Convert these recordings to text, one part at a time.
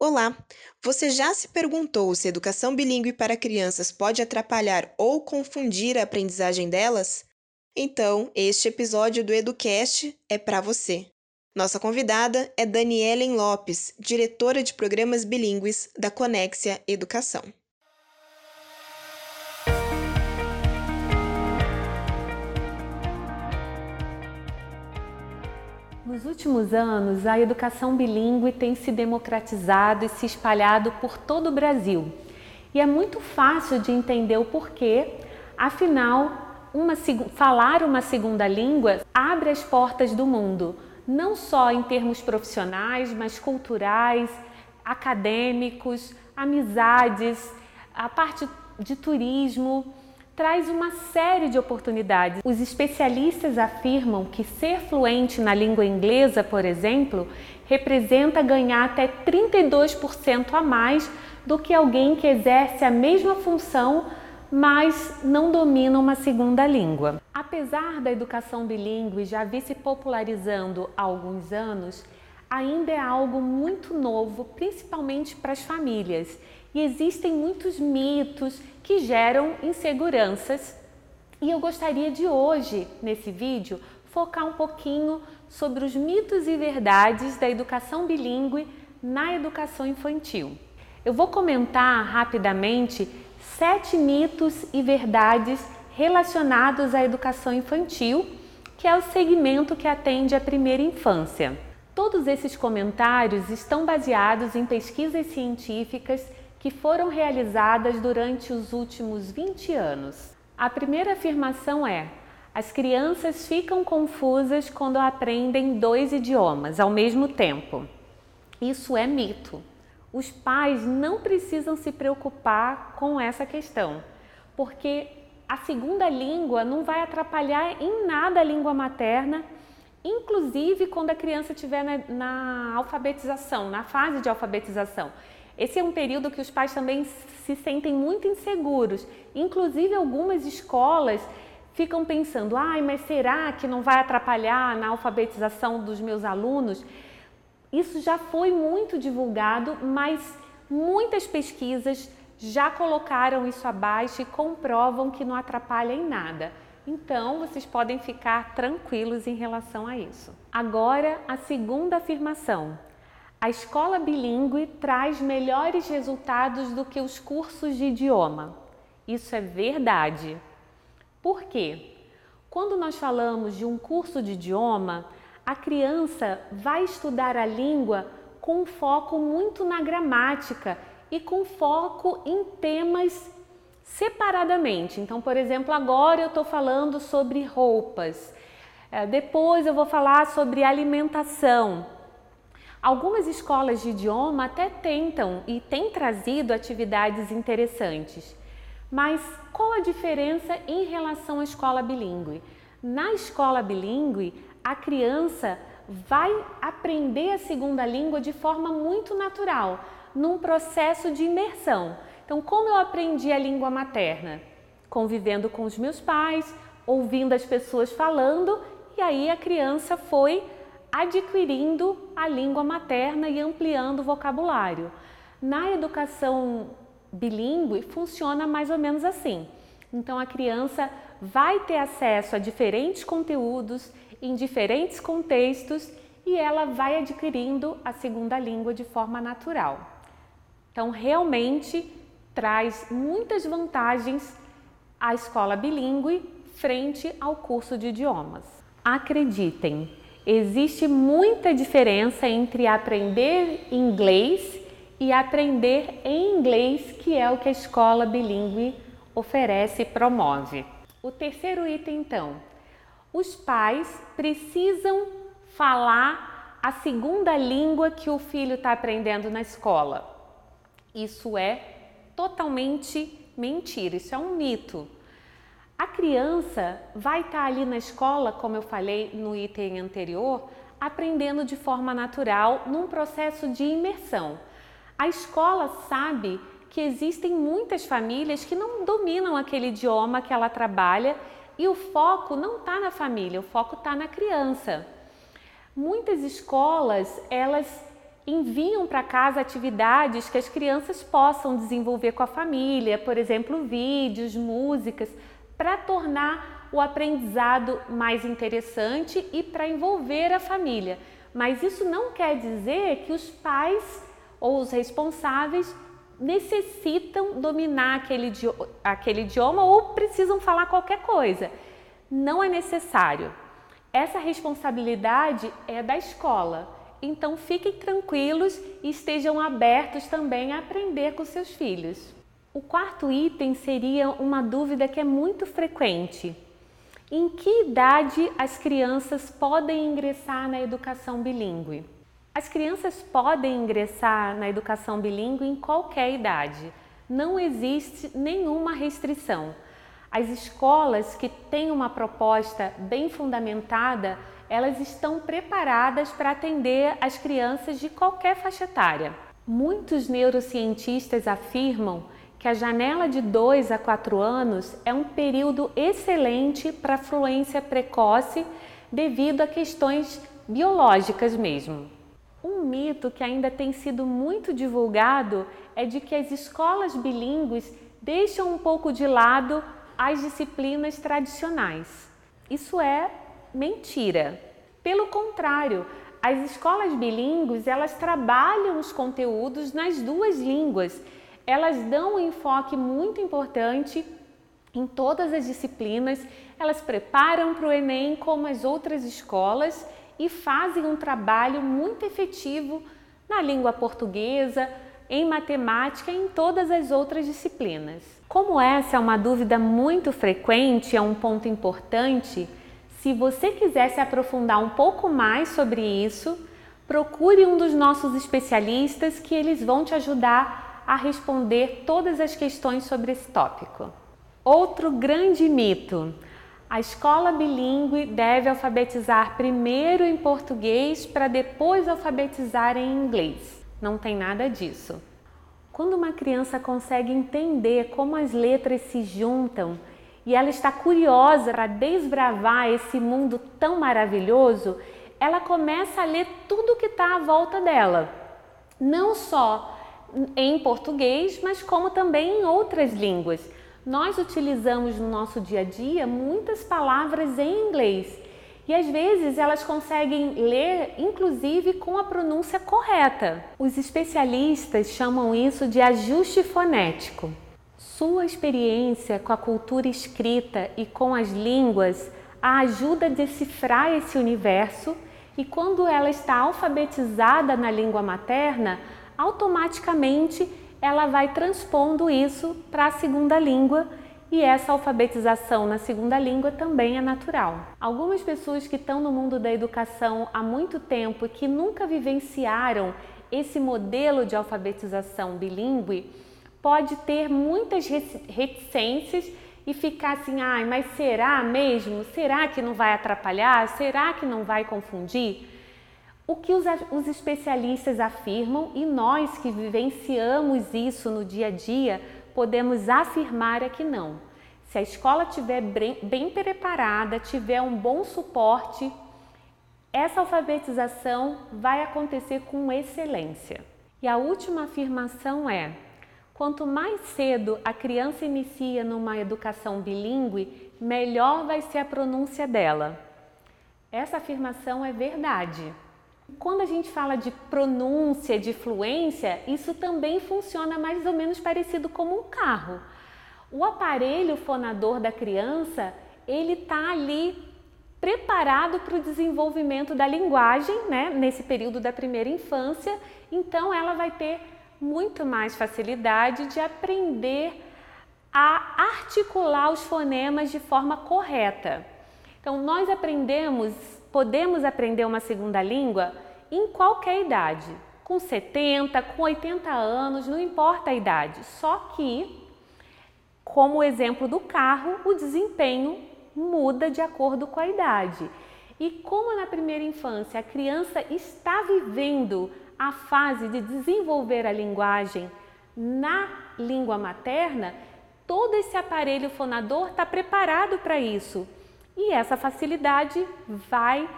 Olá! Você já se perguntou se educação bilíngue para crianças pode atrapalhar ou confundir a aprendizagem delas? Então, este episódio do EduCast é para você. Nossa convidada é Danielen Lopes, diretora de programas bilíngues da Conexia Educação. Nos últimos anos, a educação bilíngue tem se democratizado e se espalhado por todo o Brasil. E é muito fácil de entender o porquê, afinal, uma, falar uma segunda língua abre as portas do mundo, não só em termos profissionais, mas culturais, acadêmicos, amizades, a parte de turismo traz uma série de oportunidades. Os especialistas afirmam que ser fluente na língua inglesa, por exemplo, representa ganhar até 32% a mais do que alguém que exerce a mesma função, mas não domina uma segunda língua. Apesar da educação bilíngue já vir se popularizando há alguns anos, ainda é algo muito novo, principalmente para as famílias. E existem muitos mitos que geram inseguranças. E eu gostaria de hoje, nesse vídeo, focar um pouquinho sobre os mitos e verdades da educação bilíngue na educação infantil. Eu vou comentar rapidamente sete mitos e verdades relacionados à educação infantil, que é o segmento que atende à primeira infância. Todos esses comentários estão baseados em pesquisas científicas que foram realizadas durante os últimos 20 anos. A primeira afirmação é: as crianças ficam confusas quando aprendem dois idiomas ao mesmo tempo. Isso é mito. Os pais não precisam se preocupar com essa questão, porque a segunda língua não vai atrapalhar em nada a língua materna, inclusive quando a criança estiver na, na alfabetização, na fase de alfabetização. Esse é um período que os pais também se sentem muito inseguros. Inclusive, algumas escolas ficam pensando: ai, mas será que não vai atrapalhar na alfabetização dos meus alunos? Isso já foi muito divulgado, mas muitas pesquisas já colocaram isso abaixo e comprovam que não atrapalha em nada. Então, vocês podem ficar tranquilos em relação a isso. Agora, a segunda afirmação. A escola bilíngue traz melhores resultados do que os cursos de idioma. Isso é verdade. Por quê? Quando nós falamos de um curso de idioma, a criança vai estudar a língua com foco muito na gramática e com foco em temas separadamente. Então, por exemplo, agora eu estou falando sobre roupas, eh, depois eu vou falar sobre alimentação. Algumas escolas de idioma até tentam e têm trazido atividades interessantes. Mas qual a diferença em relação à escola bilíngue? Na escola bilíngue, a criança vai aprender a segunda língua de forma muito natural, num processo de imersão. Então, como eu aprendi a língua materna? Convivendo com os meus pais, ouvindo as pessoas falando, e aí a criança foi adquirindo a língua materna e ampliando o vocabulário. Na educação bilíngue funciona mais ou menos assim. Então a criança vai ter acesso a diferentes conteúdos em diferentes contextos e ela vai adquirindo a segunda língua de forma natural. Então realmente traz muitas vantagens a escola bilíngue frente ao curso de idiomas. Acreditem, existe muita diferença entre aprender inglês e aprender em inglês, que é o que a escola bilíngue oferece e promove. O terceiro item, então, os pais precisam falar a segunda língua que o filho está aprendendo na escola. Isso é totalmente mentira, isso é um mito. A criança vai estar tá ali na escola, como eu falei no item anterior, aprendendo de forma natural num processo de imersão. A escola sabe que existem muitas famílias que não dominam aquele idioma que ela trabalha e o foco não está na família, o foco está na criança. Muitas escolas elas enviam para casa atividades que as crianças possam desenvolver com a família, por exemplo, vídeos, músicas, para tornar o aprendizado mais interessante e para envolver a família. Mas isso não quer dizer que os pais ou os responsáveis necessitam dominar aquele, aquele idioma ou precisam falar qualquer coisa. Não é necessário. Essa responsabilidade é da escola. Então fiquem tranquilos e estejam abertos também a aprender com seus filhos. O quarto item seria uma dúvida que é muito frequente. Em que idade as crianças podem ingressar na educação bilíngue? As crianças podem ingressar na educação bilíngue em qualquer idade. Não existe nenhuma restrição. As escolas que têm uma proposta bem fundamentada elas estão preparadas para atender as crianças de qualquer faixa etária. Muitos neurocientistas afirmam que a janela de 2 a 4 anos é um período excelente para fluência precoce devido a questões biológicas mesmo. Um mito que ainda tem sido muito divulgado é de que as escolas bilíngues deixam um pouco de lado as disciplinas tradicionais. Isso é mentira. Pelo contrário, as escolas bilíngues, elas trabalham os conteúdos nas duas línguas. Elas dão um enfoque muito importante em todas as disciplinas. Elas preparam para o ENEM como as outras escolas e fazem um trabalho muito efetivo na língua portuguesa, em matemática e em todas as outras disciplinas. Como essa é uma dúvida muito frequente, é um ponto importante, se você quiser se aprofundar um pouco mais sobre isso, procure um dos nossos especialistas que eles vão te ajudar a responder todas as questões sobre esse tópico. Outro grande mito: a escola bilíngue deve alfabetizar primeiro em português para depois alfabetizar em inglês. Não tem nada disso. Quando uma criança consegue entender como as letras se juntam e ela está curiosa para desbravar esse mundo tão maravilhoso, ela começa a ler tudo que está à volta dela, não só em português, mas como também em outras línguas. Nós utilizamos no nosso dia a dia muitas palavras em inglês e às vezes elas conseguem ler, inclusive com a pronúncia correta. Os especialistas chamam isso de ajuste fonético. Sua experiência com a cultura escrita e com as línguas a ajuda a decifrar esse universo e quando ela está alfabetizada na língua materna, automaticamente ela vai transpondo isso para a segunda língua e essa alfabetização na segunda língua também é natural. Algumas pessoas que estão no mundo da educação há muito tempo e que nunca vivenciaram esse modelo de alfabetização bilíngue pode ter muitas reticências e ficar assim, ai, mas será mesmo? Será que não vai atrapalhar? Será que não vai confundir? O que os, os especialistas afirmam e nós que vivenciamos isso no dia a dia podemos afirmar é que não. Se a escola estiver bem, bem preparada, tiver um bom suporte, essa alfabetização vai acontecer com excelência. E a última afirmação é: Quanto mais cedo a criança inicia numa educação bilíngue, melhor vai ser a pronúncia dela. Essa afirmação é verdade. Quando a gente fala de pronúncia, de fluência, isso também funciona mais ou menos parecido como um carro. O aparelho fonador da criança, ele está ali preparado para o desenvolvimento da linguagem, né, nesse período da primeira infância, então ela vai ter muito mais facilidade de aprender a articular os fonemas de forma correta. Então, nós aprendemos, podemos aprender uma segunda língua em qualquer idade, com 70, com 80 anos, não importa a idade, só que, como o exemplo do carro, o desempenho muda de acordo com a idade. E como na primeira infância a criança está vivendo a fase de desenvolver a linguagem na língua materna, todo esse aparelho fonador está preparado para isso. E essa facilidade vai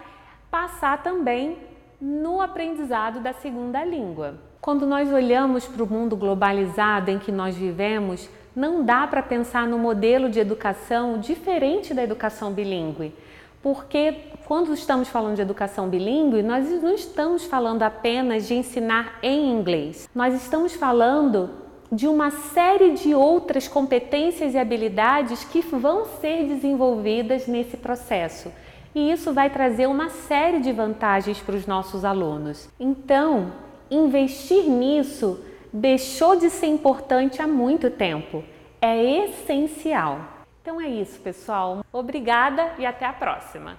passar também no aprendizado da segunda língua. Quando nós olhamos para o mundo globalizado em que nós vivemos, não dá para pensar no modelo de educação diferente da educação bilíngue. Porque quando estamos falando de educação bilíngue, nós não estamos falando apenas de ensinar em inglês. Nós estamos falando de uma série de outras competências e habilidades que vão ser desenvolvidas nesse processo. E isso vai trazer uma série de vantagens para os nossos alunos. Então, investir nisso deixou de ser importante há muito tempo. É essencial. Então é isso, pessoal. Obrigada e até a próxima.